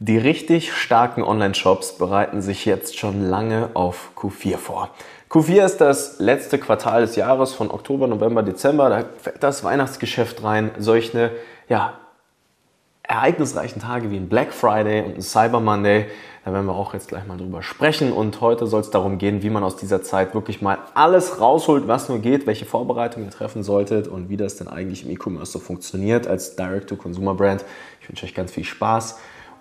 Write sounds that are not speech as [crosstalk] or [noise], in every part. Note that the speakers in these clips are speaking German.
Die richtig starken Online-Shops bereiten sich jetzt schon lange auf Q4 vor. Q4 ist das letzte Quartal des Jahres von Oktober, November, Dezember. Da fällt das Weihnachtsgeschäft rein. Solche ja, ereignisreichen Tage wie ein Black Friday und ein Cyber Monday. Da werden wir auch jetzt gleich mal drüber sprechen. Und heute soll es darum gehen, wie man aus dieser Zeit wirklich mal alles rausholt, was nur geht, welche Vorbereitungen ihr treffen solltet und wie das denn eigentlich im E-Commerce so funktioniert als Direct-to-Consumer-Brand. Ich wünsche euch ganz viel Spaß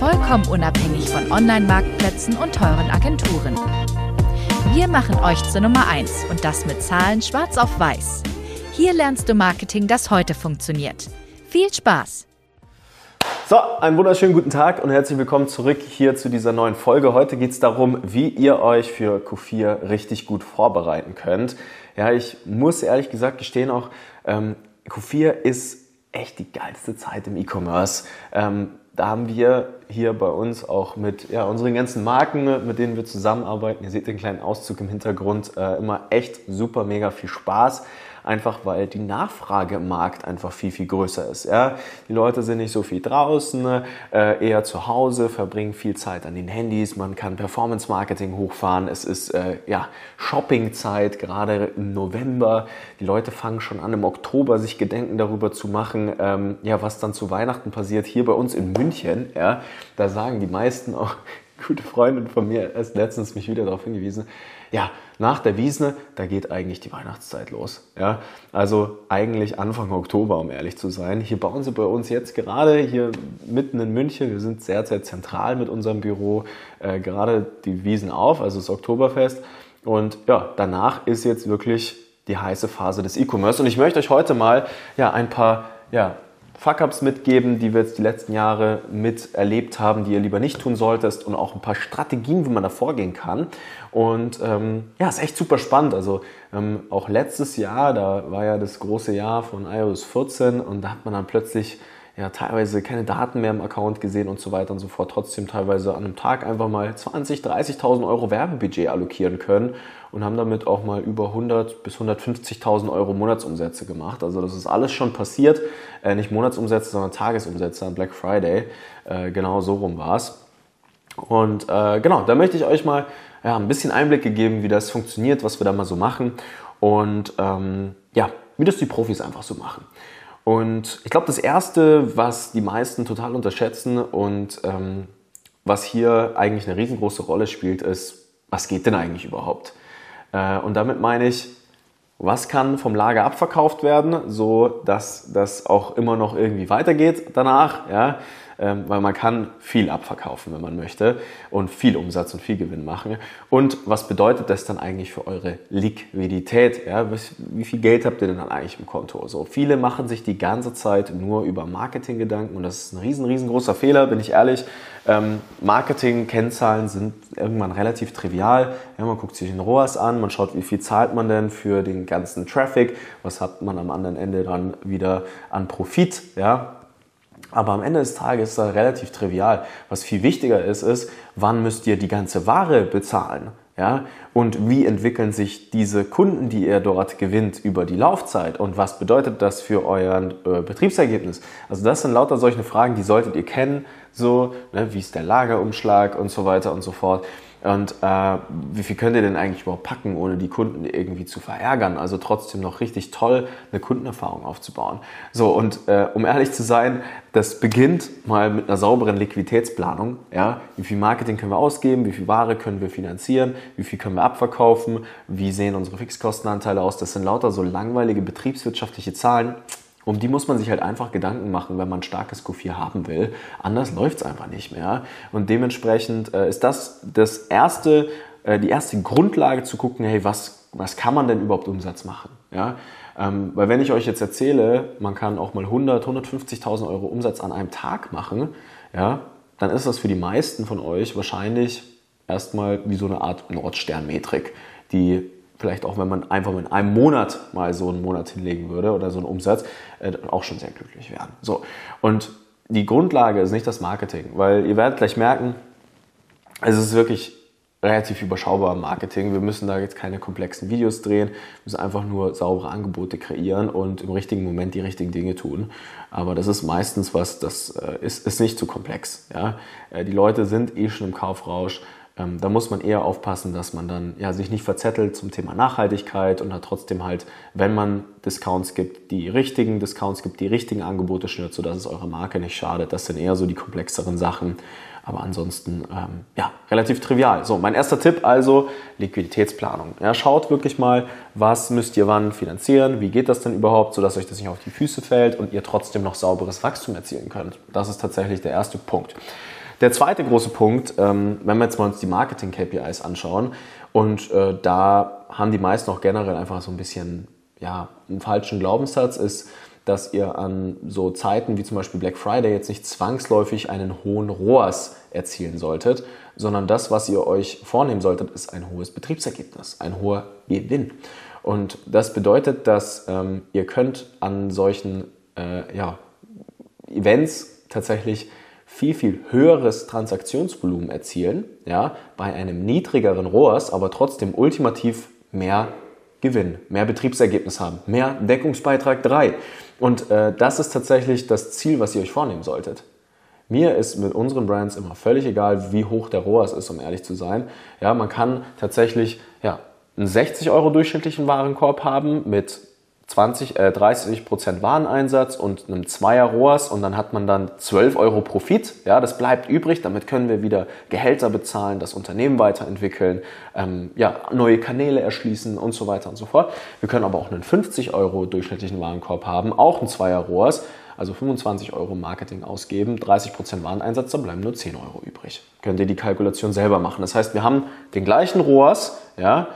vollkommen unabhängig von Online-Marktplätzen und teuren Agenturen. Wir machen euch zur Nummer 1 und das mit Zahlen schwarz auf weiß. Hier lernst du Marketing, das heute funktioniert. Viel Spaß! So, einen wunderschönen guten Tag und herzlich willkommen zurück hier zu dieser neuen Folge. Heute geht es darum, wie ihr euch für Q4 richtig gut vorbereiten könnt. Ja, ich muss ehrlich gesagt gestehen auch, ähm, Q4 ist echt die geilste Zeit im E-Commerce. Ähm, da haben wir hier bei uns auch mit ja, unseren ganzen Marken, mit denen wir zusammenarbeiten, ihr seht den kleinen Auszug im Hintergrund, äh, immer echt super mega viel Spaß einfach weil die Nachfrage im Markt einfach viel, viel größer ist. Ja? Die Leute sind nicht so viel draußen, äh, eher zu Hause, verbringen viel Zeit an den Handys, man kann Performance-Marketing hochfahren, es ist äh, ja, Shopping-Zeit, gerade im November. Die Leute fangen schon an, im Oktober sich Gedenken darüber zu machen, ähm, ja, was dann zu Weihnachten passiert. Hier bei uns in München, ja, da sagen die meisten auch, [laughs] gute Freundin von mir erst letztens mich wieder darauf hingewiesen, ja, nach der Wiesne, da geht eigentlich die Weihnachtszeit los. Ja, also eigentlich Anfang Oktober, um ehrlich zu sein. Hier bauen sie bei uns jetzt gerade hier mitten in München. Wir sind sehr, sehr zentral mit unserem Büro äh, gerade die Wiesen auf, also das Oktoberfest. Und ja, danach ist jetzt wirklich die heiße Phase des E-Commerce. Und ich möchte euch heute mal ja, ein paar ja, Fuck-ups mitgeben, die wir jetzt die letzten Jahre miterlebt haben, die ihr lieber nicht tun solltest und auch ein paar Strategien, wie man da vorgehen kann. Und ähm, ja, ist echt super spannend. Also ähm, auch letztes Jahr, da war ja das große Jahr von iOS 14 und da hat man dann plötzlich ja teilweise keine Daten mehr im Account gesehen und so weiter und so fort, trotzdem teilweise an einem Tag einfach mal 20, 30.000 Euro Werbebudget allokieren können und haben damit auch mal über 100 bis 150.000 Euro Monatsumsätze gemacht. Also das ist alles schon passiert, äh, nicht Monatsumsätze, sondern Tagesumsätze an Black Friday. Äh, genau so rum war es. Und äh, genau, da möchte ich euch mal ja, ein bisschen Einblicke geben, wie das funktioniert, was wir da mal so machen und ähm, ja, wie das die Profis einfach so machen. Und ich glaube, das Erste, was die meisten total unterschätzen und ähm, was hier eigentlich eine riesengroße Rolle spielt, ist, was geht denn eigentlich überhaupt? Äh, und damit meine ich, was kann vom Lager abverkauft werden, so dass das auch immer noch irgendwie weitergeht danach. Ja? Ähm, weil man kann viel abverkaufen, wenn man möchte und viel Umsatz und viel Gewinn machen. Und was bedeutet das dann eigentlich für eure Liquidität? Ja? Wie viel Geld habt ihr denn dann eigentlich im Konto? So viele machen sich die ganze Zeit nur über Marketing Gedanken und das ist ein riesen, riesengroßer Fehler, bin ich ehrlich. Ähm, Marketing-Kennzahlen sind irgendwann relativ trivial. Ja, man guckt sich den ROAS an, man schaut, wie viel zahlt man denn für den ganzen Traffic, was hat man am anderen Ende dann wieder an Profit. Ja? Aber am Ende des Tages ist das relativ trivial. Was viel wichtiger ist, ist, wann müsst ihr die ganze Ware bezahlen? Ja? Und wie entwickeln sich diese Kunden, die ihr dort gewinnt, über die Laufzeit? Und was bedeutet das für euer äh, Betriebsergebnis? Also das sind lauter solche Fragen, die solltet ihr kennen. So, ne, wie ist der Lagerumschlag und so weiter und so fort. Und äh, wie viel könnt ihr denn eigentlich überhaupt packen, ohne die Kunden irgendwie zu verärgern? Also trotzdem noch richtig toll eine Kundenerfahrung aufzubauen. So, und äh, um ehrlich zu sein, das beginnt mal mit einer sauberen Liquiditätsplanung. Ja? Wie viel Marketing können wir ausgeben? Wie viel Ware können wir finanzieren? Wie viel können wir abverkaufen? Wie sehen unsere Fixkostenanteile aus? Das sind lauter so langweilige betriebswirtschaftliche Zahlen um die muss man sich halt einfach Gedanken machen, wenn man ein starkes Q4 haben will. Anders läuft es einfach nicht mehr. Und dementsprechend äh, ist das das erste, äh, die erste Grundlage zu gucken, hey, was, was kann man denn überhaupt Umsatz machen? Ja? Ähm, weil wenn ich euch jetzt erzähle, man kann auch mal 100, 150.000 Euro Umsatz an einem Tag machen, ja, dann ist das für die meisten von euch wahrscheinlich erstmal wie so eine Art Nordsternmetrik, die vielleicht auch, wenn man einfach in einem Monat mal so einen Monat hinlegen würde oder so einen Umsatz, äh, auch schon sehr glücklich werden. So. Und die Grundlage ist nicht das Marketing, weil ihr werdet gleich merken, es ist wirklich relativ überschaubar Marketing. Wir müssen da jetzt keine komplexen Videos drehen, müssen einfach nur saubere Angebote kreieren und im richtigen Moment die richtigen Dinge tun. Aber das ist meistens was, das äh, ist, ist nicht zu komplex. Ja? Äh, die Leute sind eh schon im Kaufrausch. Ähm, da muss man eher aufpassen, dass man dann ja, sich nicht verzettelt zum Thema Nachhaltigkeit und hat trotzdem halt, wenn man Discounts gibt, die richtigen Discounts gibt, die richtigen Angebote schnürt, sodass es eurer Marke nicht schadet. Das sind eher so die komplexeren Sachen. Aber ansonsten, ähm, ja, relativ trivial. So, mein erster Tipp also Liquiditätsplanung. Ja, schaut wirklich mal, was müsst ihr wann finanzieren, wie geht das denn überhaupt, sodass euch das nicht auf die Füße fällt und ihr trotzdem noch sauberes Wachstum erzielen könnt. Das ist tatsächlich der erste Punkt. Der zweite große Punkt, ähm, wenn wir jetzt mal uns die Marketing-KPIs anschauen, und äh, da haben die meisten auch generell einfach so ein bisschen ja, einen falschen Glaubenssatz, ist, dass ihr an so Zeiten wie zum Beispiel Black Friday jetzt nicht zwangsläufig einen hohen ROAS erzielen solltet, sondern das, was ihr euch vornehmen solltet, ist ein hohes Betriebsergebnis, ein hoher Gewinn. Und das bedeutet, dass ähm, ihr könnt an solchen äh, ja, Events tatsächlich viel, viel höheres Transaktionsvolumen erzielen, ja, bei einem niedrigeren ROAS, aber trotzdem ultimativ mehr Gewinn, mehr Betriebsergebnis haben, mehr Deckungsbeitrag 3. Und äh, das ist tatsächlich das Ziel, was ihr euch vornehmen solltet. Mir ist mit unseren Brands immer völlig egal, wie hoch der ROAS ist, um ehrlich zu sein. Ja, man kann tatsächlich ja, einen 60 Euro durchschnittlichen Warenkorb haben mit 20, äh, 30 Prozent Wareneinsatz und einem Zweier ROAS und dann hat man dann 12 Euro Profit. Ja, das bleibt übrig. Damit können wir wieder Gehälter bezahlen, das Unternehmen weiterentwickeln, ähm, ja, neue Kanäle erschließen und so weiter und so fort. Wir können aber auch einen 50 Euro durchschnittlichen Warenkorb haben, auch ein Zweier ROAS, also 25 Euro Marketing ausgeben, 30 Prozent Wareneinsatz, dann bleiben nur 10 Euro übrig. Könnt ihr die Kalkulation selber machen. Das heißt, wir haben den gleichen ROAS, ja,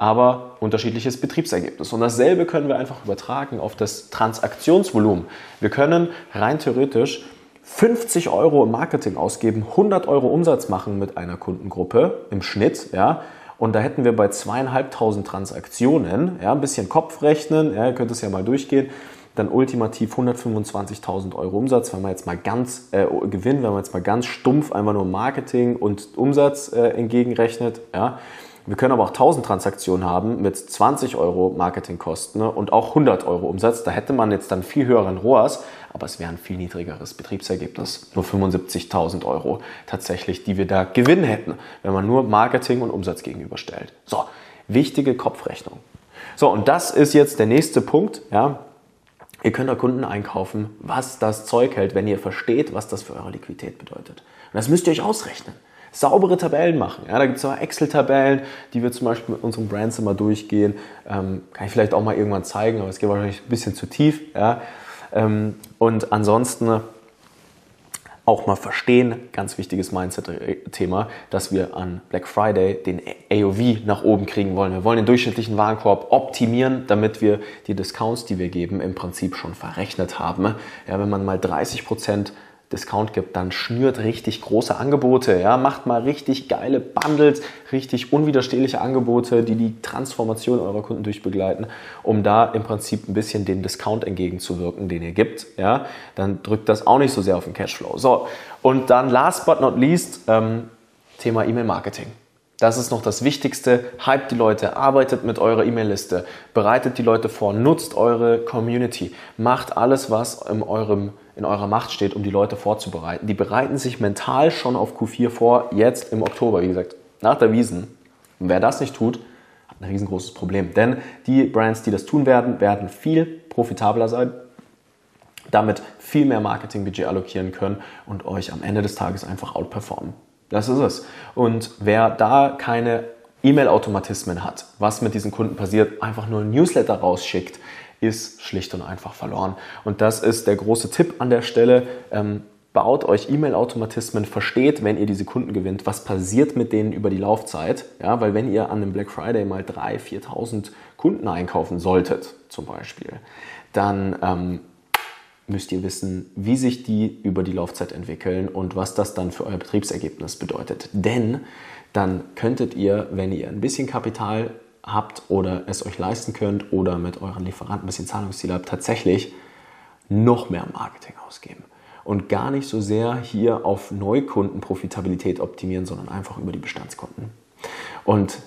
aber unterschiedliches Betriebsergebnis. Und dasselbe können wir einfach übertragen auf das Transaktionsvolumen. Wir können rein theoretisch 50 Euro im Marketing ausgeben, 100 Euro Umsatz machen mit einer Kundengruppe im Schnitt, ja. Und da hätten wir bei zweieinhalbtausend Transaktionen, ja, ein bisschen Kopf rechnen, ja, ihr könnt es ja mal durchgehen, dann ultimativ 125.000 Euro Umsatz, wenn man jetzt mal ganz äh, Gewinn, wenn man jetzt mal ganz stumpf einfach nur Marketing und Umsatz äh, entgegenrechnet, ja, wir können aber auch 1000 Transaktionen haben mit 20 Euro Marketingkosten ne, und auch 100 Euro Umsatz. Da hätte man jetzt dann viel höheren ROAS, aber es wäre ein viel niedrigeres Betriebsergebnis. Nur 75.000 Euro tatsächlich, die wir da gewinnen hätten, wenn man nur Marketing und Umsatz gegenüberstellt. So, wichtige Kopfrechnung. So, und das ist jetzt der nächste Punkt. Ja, Ihr könnt Kunden einkaufen, was das Zeug hält, wenn ihr versteht, was das für eure Liquidität bedeutet. Und das müsst ihr euch ausrechnen saubere Tabellen machen. Ja, da gibt es auch Excel-Tabellen, die wir zum Beispiel mit unseren Brands immer durchgehen. Ähm, kann ich vielleicht auch mal irgendwann zeigen, aber es geht wahrscheinlich ein bisschen zu tief. Ja. Ähm, und ansonsten auch mal verstehen, ganz wichtiges Mindset-Thema, dass wir an Black Friday den AOV nach oben kriegen wollen. Wir wollen den durchschnittlichen Warenkorb optimieren, damit wir die Discounts, die wir geben, im Prinzip schon verrechnet haben. Ja, wenn man mal 30 Prozent Discount gibt, dann schnürt richtig große Angebote. Ja, macht mal richtig geile Bundles, richtig unwiderstehliche Angebote, die die Transformation eurer Kunden durchbegleiten, um da im Prinzip ein bisschen den Discount entgegenzuwirken, den ihr gibt. Ja, dann drückt das auch nicht so sehr auf den Cashflow. So, und dann last but not least, ähm, Thema E-Mail-Marketing. Das ist noch das Wichtigste. Hype die Leute, arbeitet mit eurer E-Mail-Liste, bereitet die Leute vor, nutzt eure Community, macht alles, was in, eurem, in eurer Macht steht, um die Leute vorzubereiten. Die bereiten sich mental schon auf Q4 vor, jetzt im Oktober, wie gesagt, nach der Wiesen. Und wer das nicht tut, hat ein riesengroßes Problem. Denn die Brands, die das tun werden, werden viel profitabler sein, damit viel mehr Marketingbudget allokieren können und euch am Ende des Tages einfach outperformen. Das ist es. Und wer da keine E-Mail-Automatismen hat, was mit diesen Kunden passiert, einfach nur ein Newsletter rausschickt, ist schlicht und einfach verloren. Und das ist der große Tipp an der Stelle. Ähm, baut euch E-Mail-Automatismen, versteht, wenn ihr diese Kunden gewinnt, was passiert mit denen über die Laufzeit. Ja, weil wenn ihr an einem Black Friday mal 3.000, 4.000 Kunden einkaufen solltet, zum Beispiel, dann ähm, müsst ihr wissen, wie sich die über die Laufzeit entwickeln und was das dann für euer Betriebsergebnis bedeutet. Denn dann könntet ihr, wenn ihr ein bisschen Kapital habt oder es euch leisten könnt oder mit euren Lieferanten ein bisschen Zahlungsziel habt, tatsächlich noch mehr Marketing ausgeben. Und gar nicht so sehr hier auf Neukundenprofitabilität optimieren, sondern einfach über die Bestandskunden. Und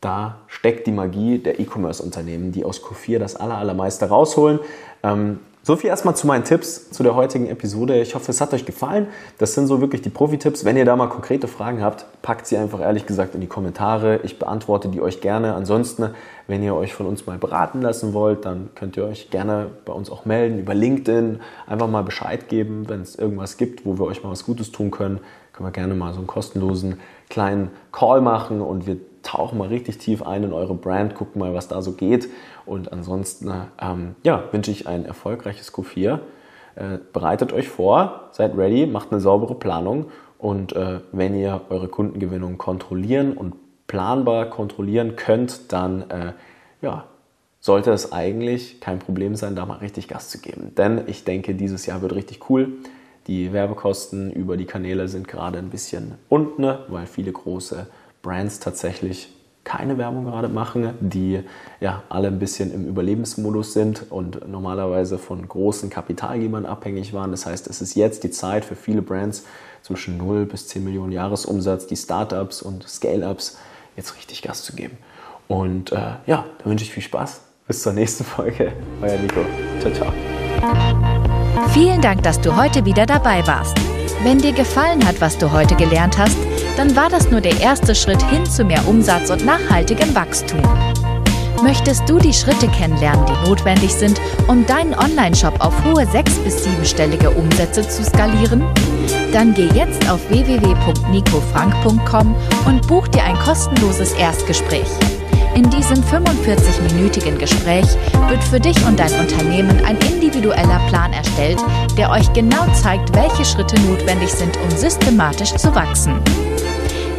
da steckt die Magie der E-Commerce-Unternehmen, die aus Q4 das allermeiste rausholen. Ähm, so viel erstmal zu meinen Tipps zu der heutigen Episode. Ich hoffe, es hat euch gefallen. Das sind so wirklich die Profi-Tipps. Wenn ihr da mal konkrete Fragen habt, packt sie einfach ehrlich gesagt in die Kommentare. Ich beantworte die euch gerne. Ansonsten, wenn ihr euch von uns mal beraten lassen wollt, dann könnt ihr euch gerne bei uns auch melden über LinkedIn. Einfach mal Bescheid geben, wenn es irgendwas gibt, wo wir euch mal was Gutes tun können. Können wir gerne mal so einen kostenlosen kleinen Call machen und wir tauchen mal richtig tief ein in eure Brand, gucken mal, was da so geht. Und ansonsten ähm, ja, wünsche ich ein erfolgreiches Q4. Äh, bereitet euch vor, seid ready, macht eine saubere Planung und äh, wenn ihr eure Kundengewinnung kontrollieren und planbar kontrollieren könnt, dann äh, ja, sollte es eigentlich kein Problem sein, da mal richtig Gas zu geben. Denn ich denke, dieses Jahr wird richtig cool. Die Werbekosten über die Kanäle sind gerade ein bisschen unten, weil viele große Brands tatsächlich keine Werbung gerade machen, die ja alle ein bisschen im Überlebensmodus sind und normalerweise von großen Kapitalgebern abhängig waren. Das heißt, es ist jetzt die Zeit für viele Brands zwischen 0 bis 10 Millionen Jahresumsatz, die Startups und Scale-ups jetzt richtig Gas zu geben. Und äh, ja, da wünsche ich viel Spaß. Bis zur nächsten Folge. Euer Nico. Ciao, ciao. Vielen Dank, dass du heute wieder dabei warst. Wenn dir gefallen hat, was du heute gelernt hast, dann war das nur der erste Schritt hin zu mehr Umsatz und nachhaltigem Wachstum. Möchtest du die Schritte kennenlernen, die notwendig sind, um deinen Online-Shop auf hohe sechs- bis siebenstellige Umsätze zu skalieren? Dann geh jetzt auf www.nicofrank.com und buch dir ein kostenloses Erstgespräch. In diesem 45-minütigen Gespräch wird für dich und dein Unternehmen ein individueller Plan erstellt, der euch genau zeigt, welche Schritte notwendig sind, um systematisch zu wachsen.